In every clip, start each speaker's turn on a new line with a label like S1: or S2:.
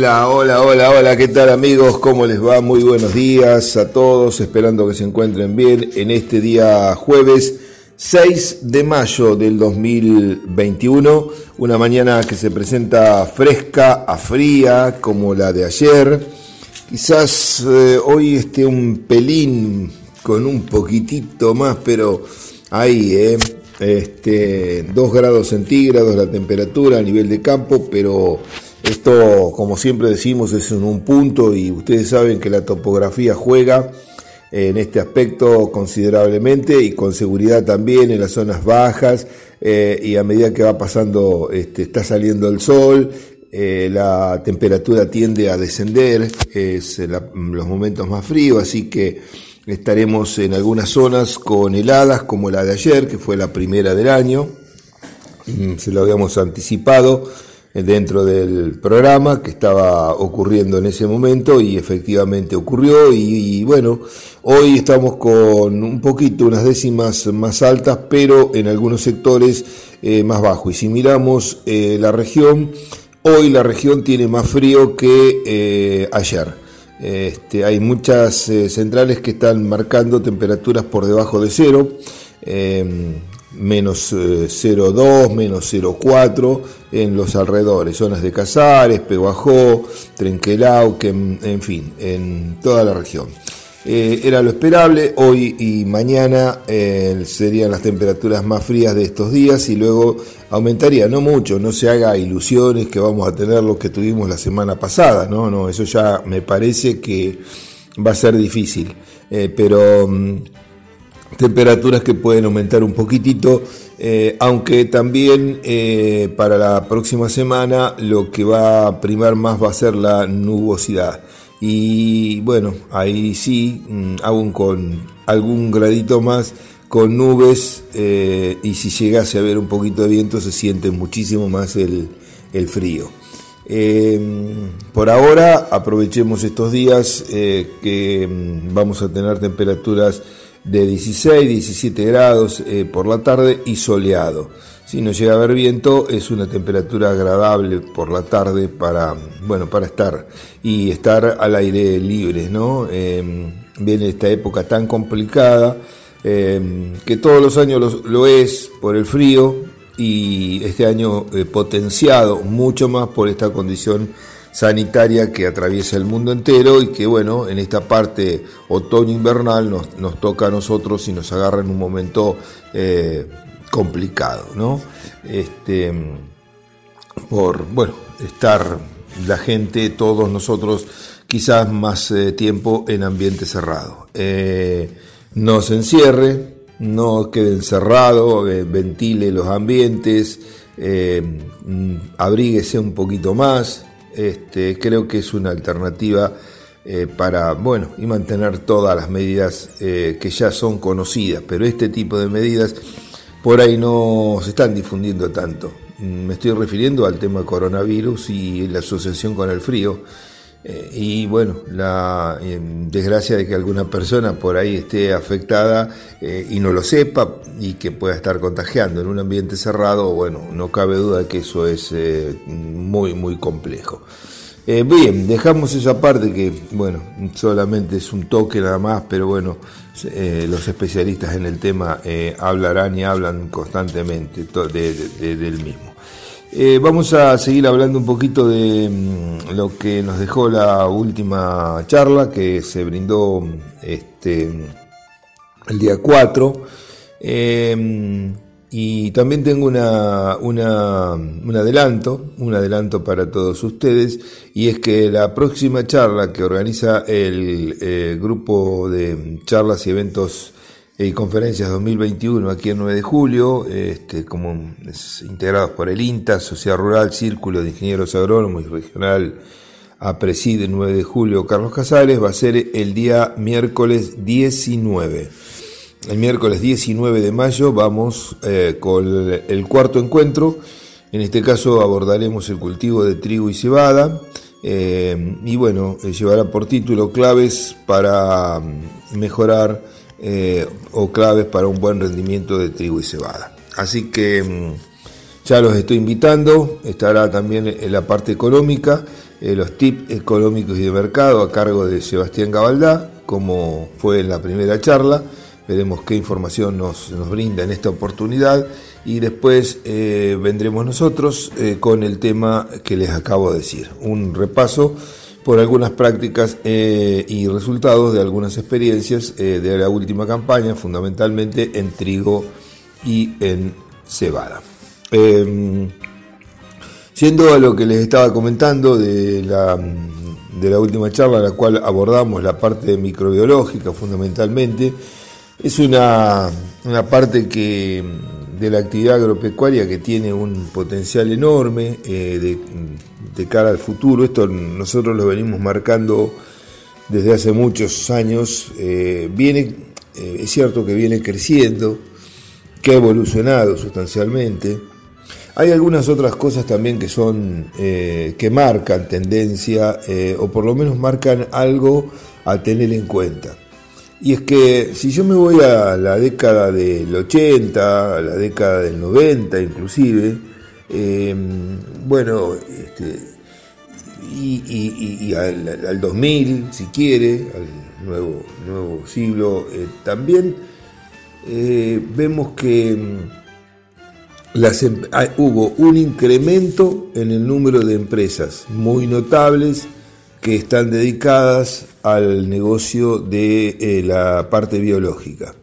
S1: Hola, hola, hola, hola, ¿qué tal amigos? ¿Cómo les va? Muy buenos días a todos, esperando que se encuentren bien en este día jueves 6 de mayo del 2021, una mañana que se presenta fresca a fría como la de ayer. Quizás eh, hoy esté un pelín con un poquitito más, pero ahí, ¿eh? Este, 2 grados centígrados la temperatura a nivel de campo, pero esto, como siempre decimos, es en un punto y ustedes saben que la topografía juega en este aspecto considerablemente y con seguridad también en las zonas bajas eh, y a medida que va pasando, este, está saliendo el sol, eh, la temperatura tiende a descender, es los momentos más fríos, así que Estaremos en algunas zonas con heladas como la de ayer, que fue la primera del año. Mm, se lo habíamos anticipado dentro del programa que estaba ocurriendo en ese momento y efectivamente ocurrió y, bueno, hoy estamos con un poquito unas décimas más altas pero en algunos sectores eh, más bajo y si miramos eh, la región, hoy la región tiene más frío que ayer. Este, hay muchas eh, centrales que están marcando temperaturas por debajo de cero, menos 0,2, eh, menos 0,4 en los alrededores, zonas de Casares, Peguajó, Trenquelauquen, en fin, en toda la región. Eh, era lo esperable, hoy y mañana eh, serían las temperaturas más frías de estos días y luego aumentaría, no mucho, no se haga ilusiones que vamos a tener lo que tuvimos la semana pasada, no, no, eso ya me parece que va a ser difícil, eh, pero mm, temperaturas que pueden aumentar un poquitito, aunque también para la próxima semana lo que va a primar más va a ser la nubosidad. Y bueno, ahí sí, mm, aún con algún gradito más, con nubes, eh, y si llegase a haber un poquito de viento, se siente muchísimo más el, frío. Em, por ahora aprovechemos estos días eh, que mm, vamos a tener temperaturas de 16, 17 grados eh, por la tarde y soleado. Si no llega a haber viento, es una temperatura agradable por la tarde para, bueno, para estar y estar al aire libre, ¿no? Em, viene esta época tan complicada em, que todos los años lo, es por el frío y este año eh, potenciado mucho más por esta condición sanitaria que atraviesa el mundo entero y que bueno, en esta parte otoño-invernal nos, nos, toca a nosotros y nos agarra en un momento eh, complicado, ¿no? Este, por, bueno, estar la gente, todos nosotros, quizás más eh, tiempo en ambiente cerrado. Eh, no se encierre, no quede encerrado, ventile los ambientes, mm, abríguese un poquito más. Este, creo que es una alternativa para, bueno, y mantener todas las medidas que ya son conocidas, pero este tipo de medidas por ahí no se están difundiendo tanto. Me estoy refiriendo al tema coronavirus y la asociación con el frío. Eh, y bueno, la eh, desgracia de que alguna persona por ahí esté afectada eh, y no lo sepa y que pueda estar contagiando en un ambiente cerrado, bueno, no cabe duda que eso es muy, muy complejo. Eh, bien, dejamos esa parte que, bueno, solamente es un toque nada más, pero bueno, eh, los especialistas en el tema eh, hablarán y hablan constantemente del mismo. Vamos a seguir hablando un poquito de mm, lo que nos dejó la última charla que se brindó este, el día 4. Y también tengo una, una, un adelanto, un adelanto para todos ustedes, y es que la próxima charla que organiza el eh, grupo de charlas y eventos y conferencias 2021 aquí el 9 de julio, este, como integrados por el INTA, Sociedad Rural, Círculo de Ingenieros Agrónomos y Regional APRESIDE 9 de julio, Carlos Casares, va a ser el día miércoles 19. El miércoles 19 de mayo vamos eh, con el cuarto encuentro. En este caso abordaremos el cultivo de trigo y cebada. Eh, y bueno, eh, llevará por título claves para mm, mejorar o claves para un buen rendimiento de trigo y cebada. Así que mm, ya los estoy invitando. Estará también en la parte económica eh, los tips económicos y de mercado a cargo de Sebastián Gabaldá, como fue en la primera charla. Veremos qué información nos, brinda en esta oportunidad y después eh, vendremos nosotros eh, con el tema que les acabo de decir, un repaso por algunas prácticas y resultados de algunas experiencias de la última campaña, fundamentalmente en trigo y en cebada. Em, Siendo a lo que les estaba comentando de la, de la última charla, en la cual abordamos la parte microbiológica fundamentalmente, es una, parte que, de la actividad agropecuaria que tiene un potencial enorme eh, de, cara al futuro. Esto nosotros lo venimos marcando desde hace muchos años. Eh, viene, eh, es cierto que viene creciendo, que ha evolucionado sustancialmente hay algunas otras cosas también que son que marcan tendencia o por lo menos marcan algo a tener en cuenta. Y es que si yo me voy a la década del 80, a la década del 90 inclusive, eh, bueno, este, y, al, 2000 si quiere, al nuevo, nuevo siglo, también vemos que Em, hubo un incremento en el número de empresas muy notables que están dedicadas al negocio de eh, la parte biológica.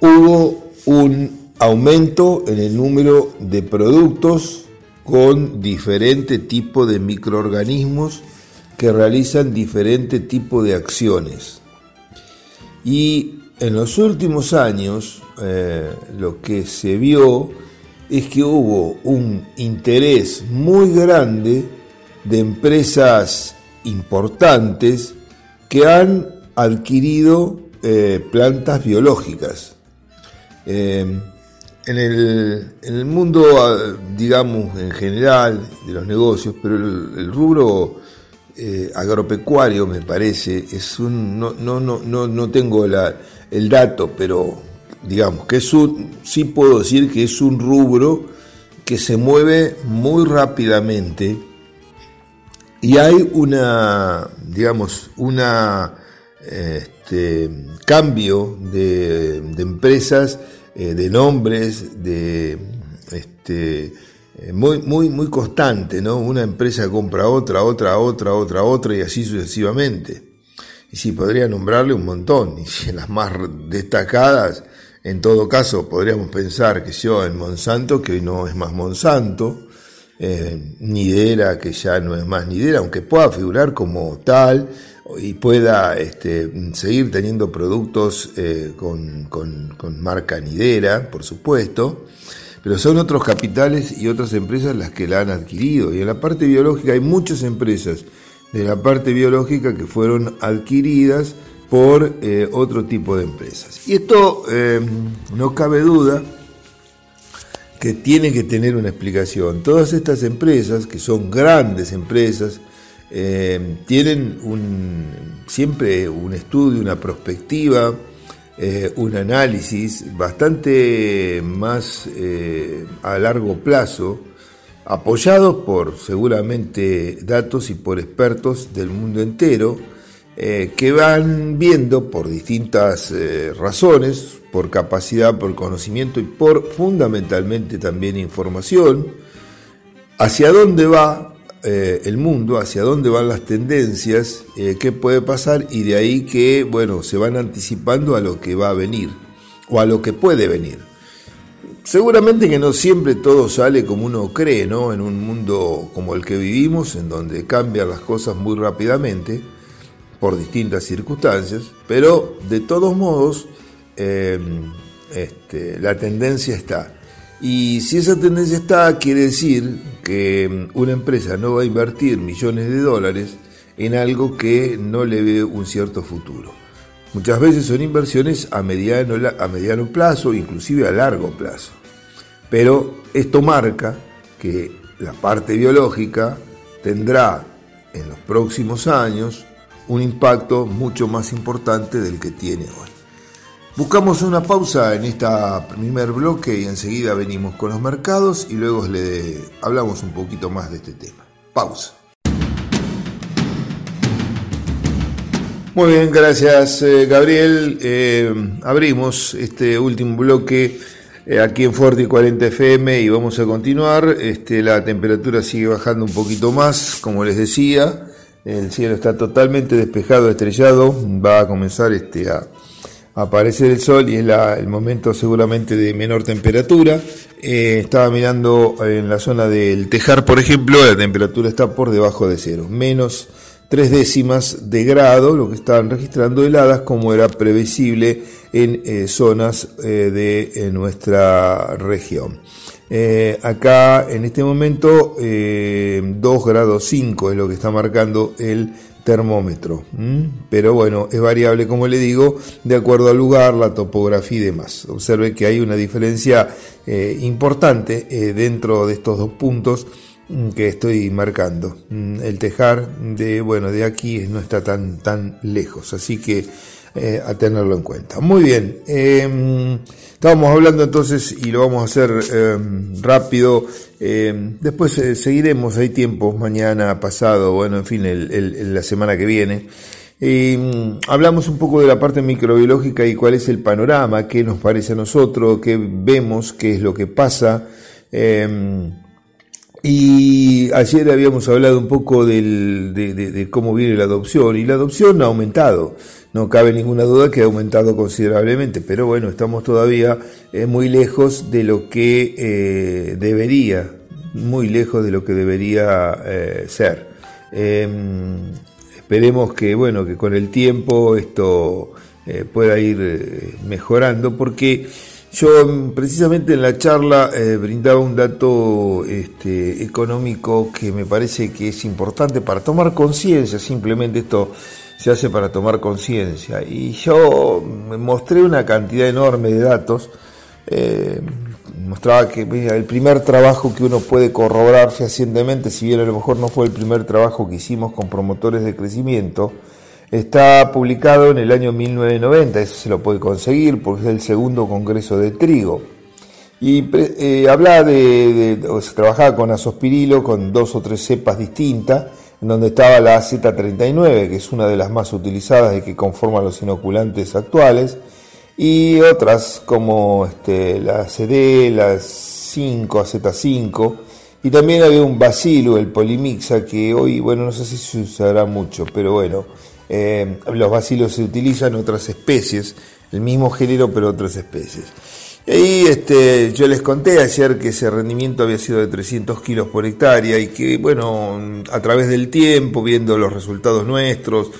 S1: Hubo un aumento en el número de productos con diferente tipo de microorganismos que realizan diferente tipo de acciones. Y en los últimos años eh, lo que se vio es que hubo un interés muy grande de empresas importantes que han adquirido eh, plantas biológicas. Eh, en, el, mundo, ah, digamos, en general de los negocios, pero el, rubro eh, agropecuario me parece, es un, no, no, no, no tengo el dato, pero digamos, que es un, sí puedo decir que es un rubro que se mueve muy rápidamente y hay una, digamos, una este, cambio de, empresas, eh, de nombres, de este, eh, muy, muy, muy constante, ¿no? Una empresa compra otra, otra, otra, otra, otra y así sucesivamente. Y sí, podría nombrarle un montón, y las más destacadas en todo caso, podríamos pensar que yo en Monsanto, que no es más Monsanto, eh, Nidera, que ya no es más Nidera, aunque pueda figurar como tal y pueda este, seguir teniendo productos eh, con, marca Nidera, por supuesto, pero son otros capitales y otras empresas las que la han adquirido. Y en la parte biológica hay muchas empresas de la parte biológica que fueron adquiridas por eh, otro tipo de empresas. Y esto no cabe duda que tiene que tener una explicación. Todas estas empresas, que son grandes empresas, eh, tienen un, siempre un estudio, una perspectiva, un análisis bastante más a largo plazo, apoyados por seguramente datos y por expertos del mundo entero, eh, que van viendo por distintas eh, razones, por capacidad, por conocimiento y por fundamentalmente también información, hacia dónde va eh, el mundo, hacia dónde van las tendencias, qué puede pasar y de ahí que, bueno, se van anticipando a lo que va a venir o a lo que puede venir. Seguramente que no siempre todo sale como uno cree, ¿no? En un mundo como el que vivimos, en donde cambian las cosas muy rápidamente, por distintas circunstancias, pero de todos modos em, este, la tendencia está. Y si esa tendencia está, quiere decir que una empresa no va a invertir millones de dólares en algo que no le ve un cierto futuro. Muchas veces son inversiones a mediano, a mediano plazo, inclusive a largo plazo. Pero esto marca que la parte biológica tendrá en los próximos años un impacto mucho más importante del que tiene hoy. Buscamos una pausa en este primer bloque y enseguida venimos con los mercados y luego le hablamos un poquito más de este tema. Pausa. Muy bien, gracias eh, Gabriel. Eh, abrimos este último bloque eh, aquí en Forti 40 FM y vamos a continuar. Este, la temperatura sigue bajando un poquito más, como les decía. El cielo está totalmente despejado, estrellado. Va a comenzar este, a, aparecer el sol y es el momento seguramente de menor temperatura. estaba mirando en la zona del Tejar, por ejemplo, la temperatura está por debajo de cero, menos tres décimas de grado, lo que estaban registrando heladas como era previsible en eh, zonas eh, de eh, nuestra región. Acá en este momento 2 grados 5 es lo que está marcando el termómetro, pero bueno, es variable como le digo, de acuerdo al lugar, la topografía y demás. Observe que hay una diferencia importante dentro de estos dos puntos Mm, que estoy marcando. Mm, el tejar de, bueno, de aquí no está tan, tan lejos, así que eh, a tenerlo en cuenta. Muy bien, eh, estábamos hablando entonces y lo vamos a hacer eh, rápido. después seguiremos, hay tiempos, mañana, pasado, bueno, en fin, la semana que viene. Hablamos un poco de la parte microbiológica y cuál es el panorama, qué nos parece a nosotros, qué vemos, qué es lo que pasa. Y ayer habíamos hablado un poco de, cómo viene la adopción y la adopción ha aumentado. No cabe ninguna duda que ha aumentado considerablemente, pero bueno, estamos todavía eh, muy lejos de lo que eh, debería, muy lejos de lo que debería eh, ser. Em, esperemos que bueno, que con el tiempo esto pueda ir mejorando, porque yo precisamente en la charla brindaba un dato este, económico que me parece que es importante para tomar conciencia, simplemente esto se hace para tomar conciencia. Y yo mostré una cantidad enorme de datos, eh, mostraba que el primer trabajo que uno puede corroborar fehacientemente, si bien a lo mejor no fue el primer trabajo que hicimos con promotores de crecimiento, Está publicado en el año 1990, eso se lo puede conseguir porque es el segundo Congreso de Trigo. Y eh, hablaba de, se trabajaba con azospirilo, con dos o tres cepas distintas, donde estaba la Z39, que es una de las más utilizadas y que conforman los inoculantes actuales, y otras como este, la CD, la 5, AZ5, y también había un bacilo, el polimixa, que hoy, bueno, no sé si se usará mucho, pero bueno, eh, los bacilos se utilizan en otras especies, el mismo género pero otras especies. Y ahí este, yo les conté ayer que ese rendimiento había sido de 300 kilos por hectárea y que, bueno, a través del tiempo, viendo los resultados nuestros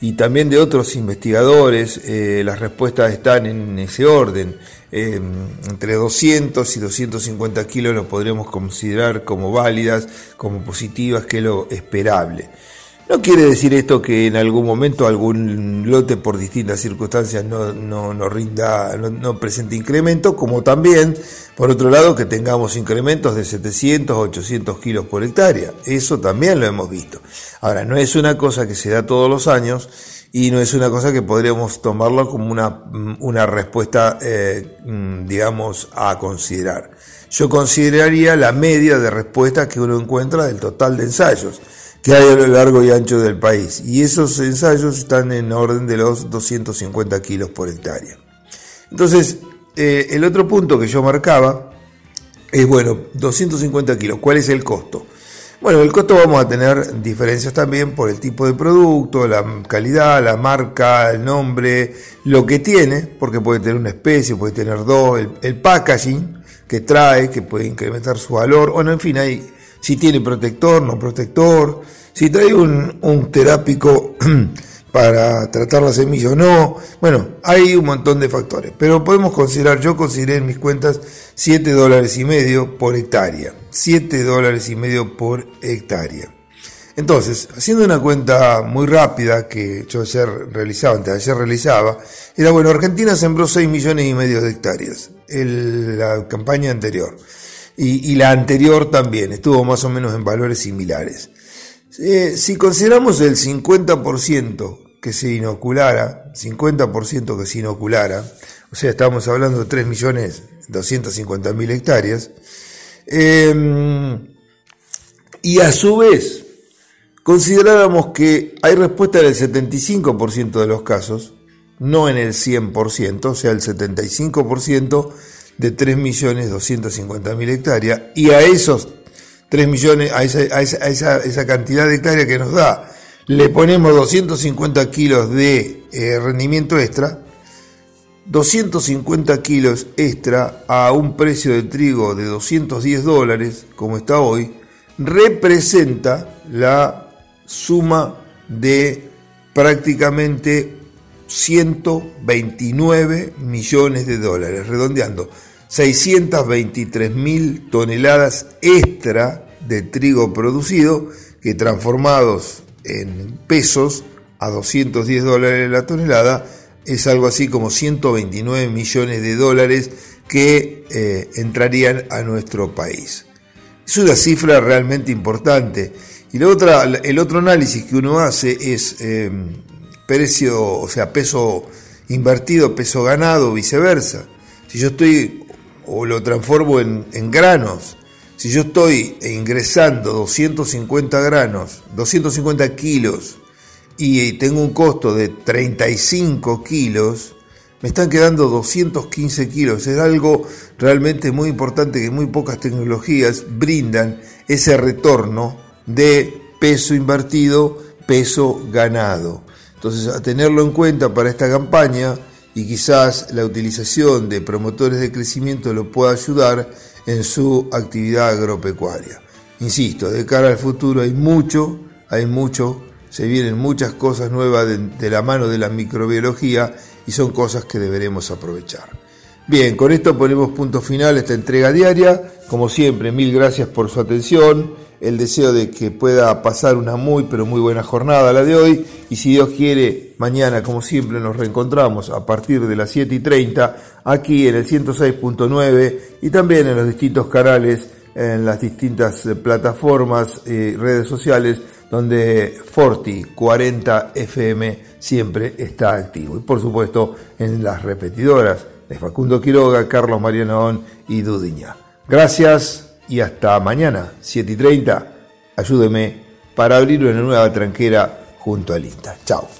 S1: y también de otros investigadores, eh, las respuestas están en ese orden. Eh, entre 200 y 250 kilos lo podríamos considerar como válidas, como positivas, que es lo esperable. No quiere decir esto que en algún momento algún lote por distintas circunstancias no, no, rinda, no, presente incremento, como también, por otro lado, que tengamos incrementos de 700 800 kilos por hectárea. Eso también lo hemos visto. Ahora, no es una cosa que se da todos los años y no es una cosa que podríamos tomarlo como una, una respuesta, eh, digamos, a considerar. Yo consideraría la media de respuesta que uno encuentra del total de ensayos que hay a lo largo y ancho del país. Y esos ensayos están en orden de los 250 kilos por hectárea. Entonces, eh, el otro punto que yo marcaba es, bueno, 250 kilos, ¿cuál es el costo? Bueno, el costo vamos a tener diferencias también por el tipo de producto, la calidad, la marca, el nombre, lo que tiene, porque puede tener una especie, puede tener dos, el, el packaging que trae, que puede incrementar su valor, bueno, en fin, hay si tiene protector, no protector, si trae un, terápico para tratar la semilla o no. Bueno, hay un montón de factores, pero podemos considerar, yo consideré en mis cuentas 7 dólares y medio por hectárea. 7 dólares y medio por hectárea. Entonces, haciendo una cuenta muy rápida que yo ayer realizaba, antes de ayer realizaba, era bueno, Argentina sembró 6 millones y medio de hectáreas en la campaña anterior y, la anterior también, estuvo más o menos en valores similares. Eh, si consideramos el 50% que se inoculara, 50% que se inoculara, o sea, estamos hablando de 3.250.000 hectáreas, em, y a su vez consideráramos que hay respuesta en el 75% de los casos, no en el 100%, o sea, el 75% de 3.250.000 hectáreas, y a esos 3 millones, a esa, cantidad de hectáreas que nos da, le ponemos 250 kilos de eh, rendimiento extra, 250 kilos extra a un precio de trigo de 210 dólares, como está hoy, representa la suma de prácticamente 129 millones de dólares, redondeando, 623 mil toneladas extra de trigo producido que transformados en pesos a 210 dólares la tonelada es algo así como 129 millones de dólares que eh, entrarían a nuestro país. Es una cifra realmente importante. Y la otra, el otro análisis que uno hace es em, precio, o sea, peso invertido, peso ganado, viceversa. Si yo estoy o lo transformo en, en granos, si yo estoy ingresando 250 granos, 250 kilos y tengo un costo de 35 kilos, me están quedando 215 kilos. Es algo realmente muy importante que muy pocas tecnologías brindan ese retorno de peso invertido, peso ganado. Entonces, a tenerlo en cuenta para esta campaña y quizás la utilización de promotores de crecimiento lo pueda ayudar en su actividad agropecuaria. Insisto, de cara al futuro hay mucho, hay mucho se vienen muchas cosas nuevas de, la mano de la microbiología y son cosas que deberemos aprovechar. Bien, con esto ponemos punto final a esta entrega diaria. Como siempre, mil gracias por su atención, el deseo de que pueda pasar una muy pero muy buena jornada la de hoy y si Dios quiere, mañana como siempre nos reencontramos a partir de las 7 y 30 aquí en el 106.9 y también en los distintos canales, en las distintas eh, plataformas y eh, redes sociales donde Forti 40 FM siempre está activo. Y por supuesto en las repetidoras de Facundo Quiroga, Carlos Mariano y Dudiña. Gracias y hasta mañana, 7 y 30. Ayúdeme para abrir una nueva tranquera junto al INTA. Chao.